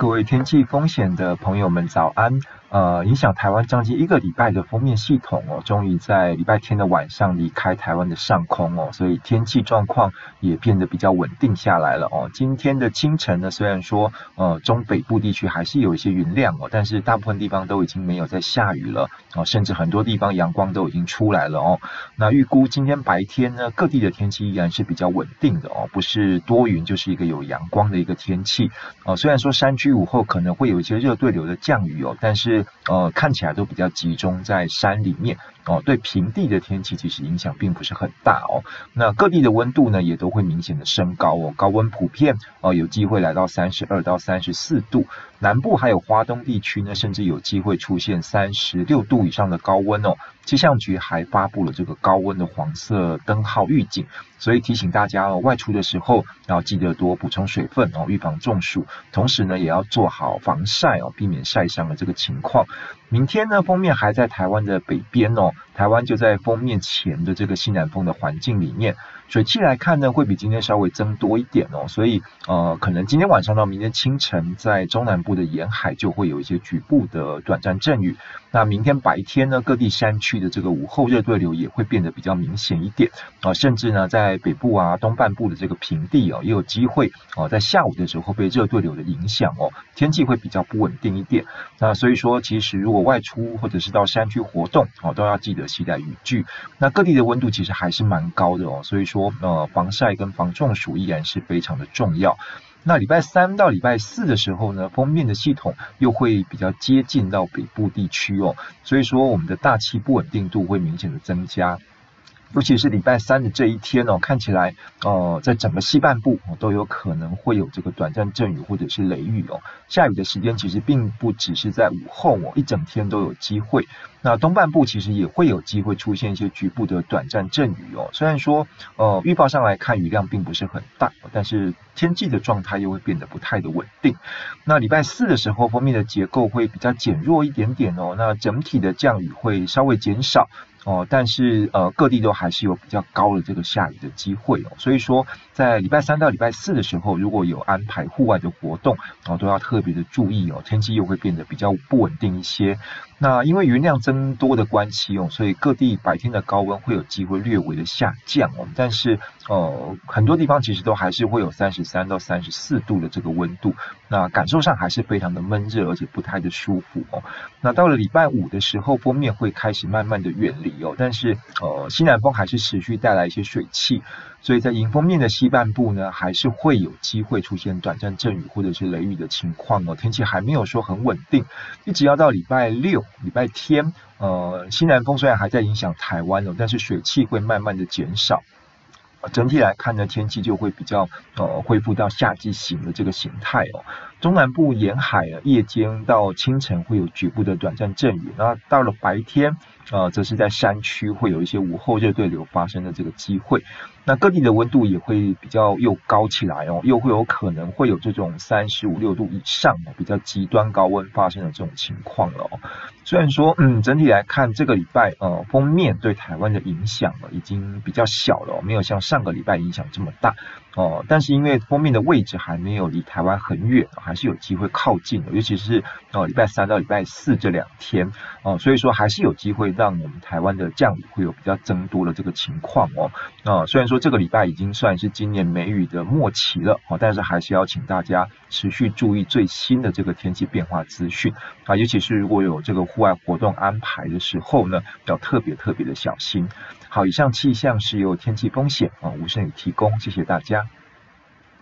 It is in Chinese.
各位天气风险的朋友们，早安。呃，影响台湾将近一个礼拜的锋面系统哦，终于在礼拜天的晚上离开台湾的上空哦，所以天气状况也变得比较稳定下来了哦。今天的清晨呢，虽然说呃中北部地区还是有一些云量哦，但是大部分地方都已经没有在下雨了哦，甚至很多地方阳光都已经出来了哦。那预估今天白天呢，各地的天气依然是比较稳定的哦，不是多云就是一个有阳光的一个天气哦。虽然说山区午后可能会有一些热对流的降雨哦，但是呃，看起来都比较集中在山里面哦，对平地的天气其实影响并不是很大哦。那各地的温度呢，也都会明显的升高哦，高温普遍哦，有机会来到三十二到三十四度，南部还有花东地区呢，甚至有机会出现三十六度以上的高温哦。气象局还发布了这个高温的黄色灯号预警，所以提醒大家哦，外出的时候要记得多补充水分哦，预防中暑，同时呢，也要要做好防晒哦，避免晒伤的这个情况。明天呢，锋面还在台湾的北边哦，台湾就在锋面前的这个西南风的环境里面，水汽来看呢，会比今天稍微增多一点哦，所以呃，可能今天晚上到明天清晨，在中南部的沿海就会有一些局部的短暂阵雨。那明天白天呢，各地山区的这个午后热对流也会变得比较明显一点啊，甚至呢，在北部啊、东半部的这个平地哦，也有机会哦，在下午的时候被热对流的影响哦，天气会比较不稳定一点。那所以说，其实如果外出或者是到山区活动哦，都要记得携带雨具。那各地的温度其实还是蛮高的哦，所以说呃，防晒跟防中暑依然是非常的重要。那礼拜三到礼拜四的时候呢，封面的系统又会比较接近到北部地区哦，所以说我们的大气不稳定度会明显的增加。尤其是礼拜三的这一天哦，看起来呃，在整个西半部都有可能会有这个短暂阵雨或者是雷雨哦。下雨的时间其实并不只是在午后哦，一整天都有机会。那东半部其实也会有机会出现一些局部的短暂阵雨哦。虽然说呃，预报上来看雨量并不是很大，但是天气的状态又会变得不太的稳定。那礼拜四的时候，锋面的结构会比较减弱一点点哦。那整体的降雨会稍微减少。哦，但是呃，各地都还是有比较高的这个下雨的机会哦，所以说在礼拜三到礼拜四的时候，如果有安排户外的活动哦，都要特别的注意哦，天气又会变得比较不稳定一些。那因为云量增多的关系哦，所以各地白天的高温会有机会略微的下降哦，但是呃，很多地方其实都还是会有三十三到三十四度的这个温度，那感受上还是非常的闷热，而且不太的舒服哦。那到了礼拜五的时候，锋面会开始慢慢的远离。哦，但是呃，西南风还是持续带来一些水汽，所以在迎风面的西半部呢，还是会有机会出现短暂阵雨或者是雷雨的情况哦。天气还没有说很稳定，一直要到礼拜六、礼拜天，呃，西南风虽然还在影响台湾哦，但是水汽会慢慢的减少。整体来看呢，天气就会比较呃恢复到夏季型的这个形态哦。中南部沿海啊，夜间到清晨会有局部的短暂阵雨，那到了白天，呃，则是在山区会有一些午后热对流发生的这个机会。那各地的温度也会比较又高起来哦，又会有可能会有这种三十五六度以上比较极端高温发生的这种情况了哦。虽然说，嗯，整体来看这个礼拜呃，锋面对台湾的影响已经比较小了，没有像上个礼拜影响这么大哦。但是因为锋面的位置还没有离台湾很远。还是有机会靠近的，尤其是呃礼拜三到礼拜四这两天哦、所以说还是有机会让我们台湾的降雨会有比较增多的这个情况哦。啊、虽然说这个礼拜已经算是今年梅雨的末期了哦，但是还是要请大家持续注意最新的这个天气变化资讯啊，尤其是如果有这个户外活动安排的时候呢，要特别特别的小心。好，以上气象是由天气风险啊吴胜宇提供，谢谢大家。